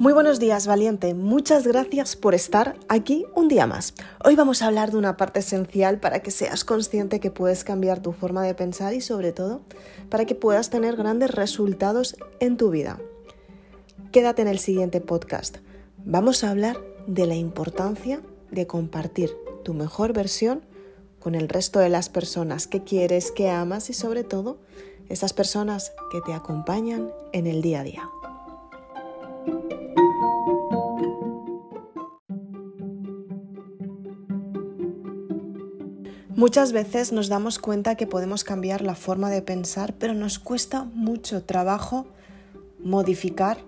Muy buenos días, valiente. Muchas gracias por estar aquí un día más. Hoy vamos a hablar de una parte esencial para que seas consciente que puedes cambiar tu forma de pensar y sobre todo para que puedas tener grandes resultados en tu vida. Quédate en el siguiente podcast. Vamos a hablar de la importancia de compartir tu mejor versión con el resto de las personas que quieres, que amas y sobre todo esas personas que te acompañan en el día a día. Muchas veces nos damos cuenta que podemos cambiar la forma de pensar, pero nos cuesta mucho trabajo modificar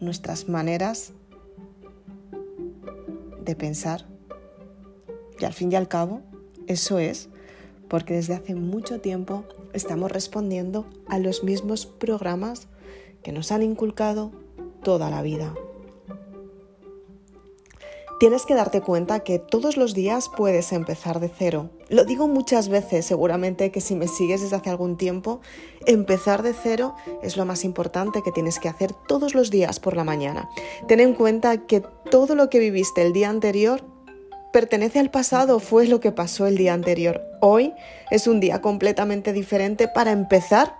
nuestras maneras de pensar. Y al fin y al cabo, eso es porque desde hace mucho tiempo estamos respondiendo a los mismos programas que nos han inculcado toda la vida. Tienes que darte cuenta que todos los días puedes empezar de cero. Lo digo muchas veces, seguramente que si me sigues desde hace algún tiempo, empezar de cero es lo más importante que tienes que hacer todos los días por la mañana. Ten en cuenta que todo lo que viviste el día anterior pertenece al pasado, fue lo que pasó el día anterior. Hoy es un día completamente diferente para empezar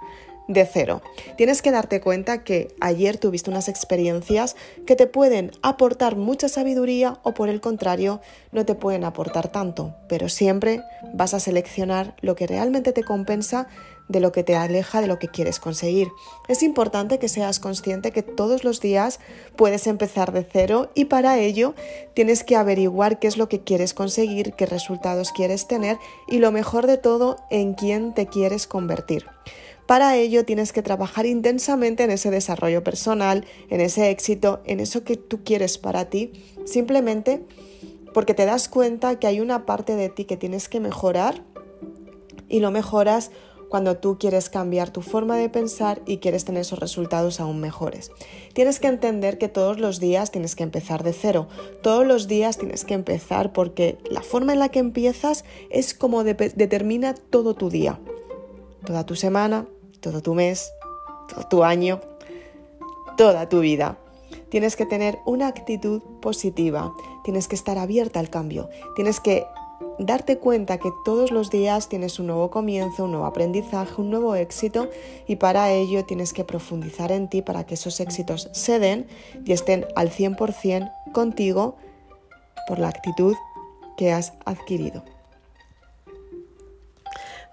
de cero. Tienes que darte cuenta que ayer tuviste unas experiencias que te pueden aportar mucha sabiduría o por el contrario no te pueden aportar tanto, pero siempre vas a seleccionar lo que realmente te compensa de lo que te aleja de lo que quieres conseguir. Es importante que seas consciente que todos los días puedes empezar de cero y para ello tienes que averiguar qué es lo que quieres conseguir, qué resultados quieres tener y lo mejor de todo, en quién te quieres convertir. Para ello tienes que trabajar intensamente en ese desarrollo personal, en ese éxito, en eso que tú quieres para ti, simplemente porque te das cuenta que hay una parte de ti que tienes que mejorar y lo mejoras cuando tú quieres cambiar tu forma de pensar y quieres tener esos resultados aún mejores. Tienes que entender que todos los días tienes que empezar de cero. Todos los días tienes que empezar porque la forma en la que empiezas es como determina todo tu día, toda tu semana, todo tu mes, todo tu año, toda tu vida. Tienes que tener una actitud positiva, tienes que estar abierta al cambio, tienes que darte cuenta que todos los días tienes un nuevo comienzo, un nuevo aprendizaje, un nuevo éxito y para ello tienes que profundizar en ti para que esos éxitos se den y estén al 100% contigo por la actitud que has adquirido.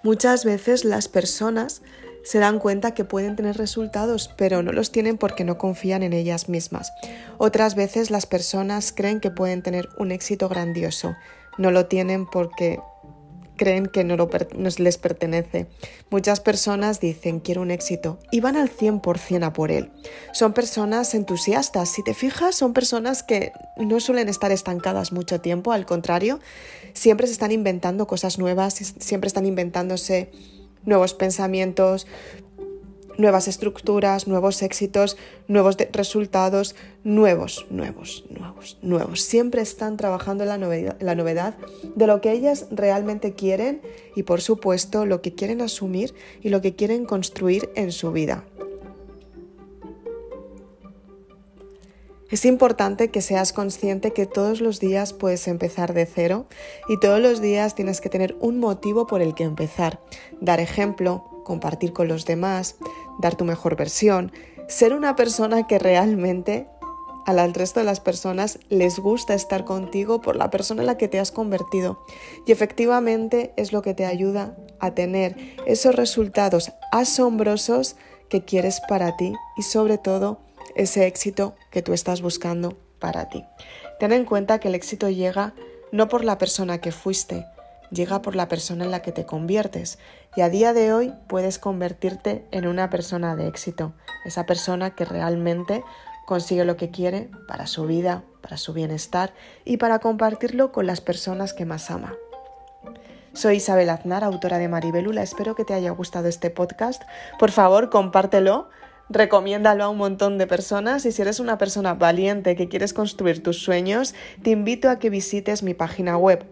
Muchas veces las personas se dan cuenta que pueden tener resultados, pero no los tienen porque no confían en ellas mismas. Otras veces las personas creen que pueden tener un éxito grandioso, no lo tienen porque creen que no, les pertenece. Muchas personas dicen quiero un éxito y van al 100% a por él. Son personas entusiastas, si te fijas, son personas que no suelen estar estancadas mucho tiempo, al contrario, siempre se están inventando cosas nuevas, siempre están inventándose nuevos pensamientos, nuevas estructuras, nuevos éxitos, nuevos resultados, nuevos, nuevos, nuevos, nuevos. Siempre están trabajando la novedad, la novedad de lo que ellas realmente quieren y por supuesto lo que quieren asumir y lo que quieren construir en su vida. Es importante que seas consciente que todos los días puedes empezar de cero y todos los días tienes que tener un motivo por el que empezar. Dar ejemplo, compartir con los demás, dar tu mejor versión, ser una persona que realmente al resto de las personas les gusta estar contigo por la persona en la que te has convertido. Y efectivamente es lo que te ayuda a tener esos resultados asombrosos que quieres para ti y sobre todo ese éxito que tú estás buscando para ti. Ten en cuenta que el éxito llega no por la persona que fuiste, llega por la persona en la que te conviertes y a día de hoy puedes convertirte en una persona de éxito, esa persona que realmente consigue lo que quiere para su vida, para su bienestar y para compartirlo con las personas que más ama. Soy Isabel Aznar, autora de Maribelula. Espero que te haya gustado este podcast. Por favor, compártelo recomiéndalo a un montón de personas y si eres una persona valiente que quieres construir tus sueños, te invito a que visites mi página web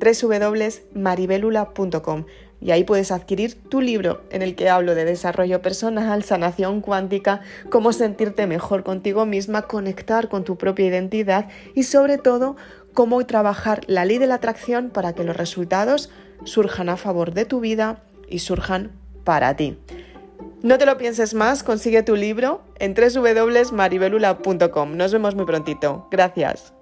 www.maribelula.com. y ahí puedes adquirir tu libro en el que hablo de desarrollo personal, sanación cuántica, cómo sentirte mejor contigo misma, conectar con tu propia identidad y sobre todo cómo trabajar la ley de la atracción para que los resultados surjan a favor de tu vida y surjan para ti. No te lo pienses más, consigue tu libro en www.maribelula.com. Nos vemos muy prontito. Gracias.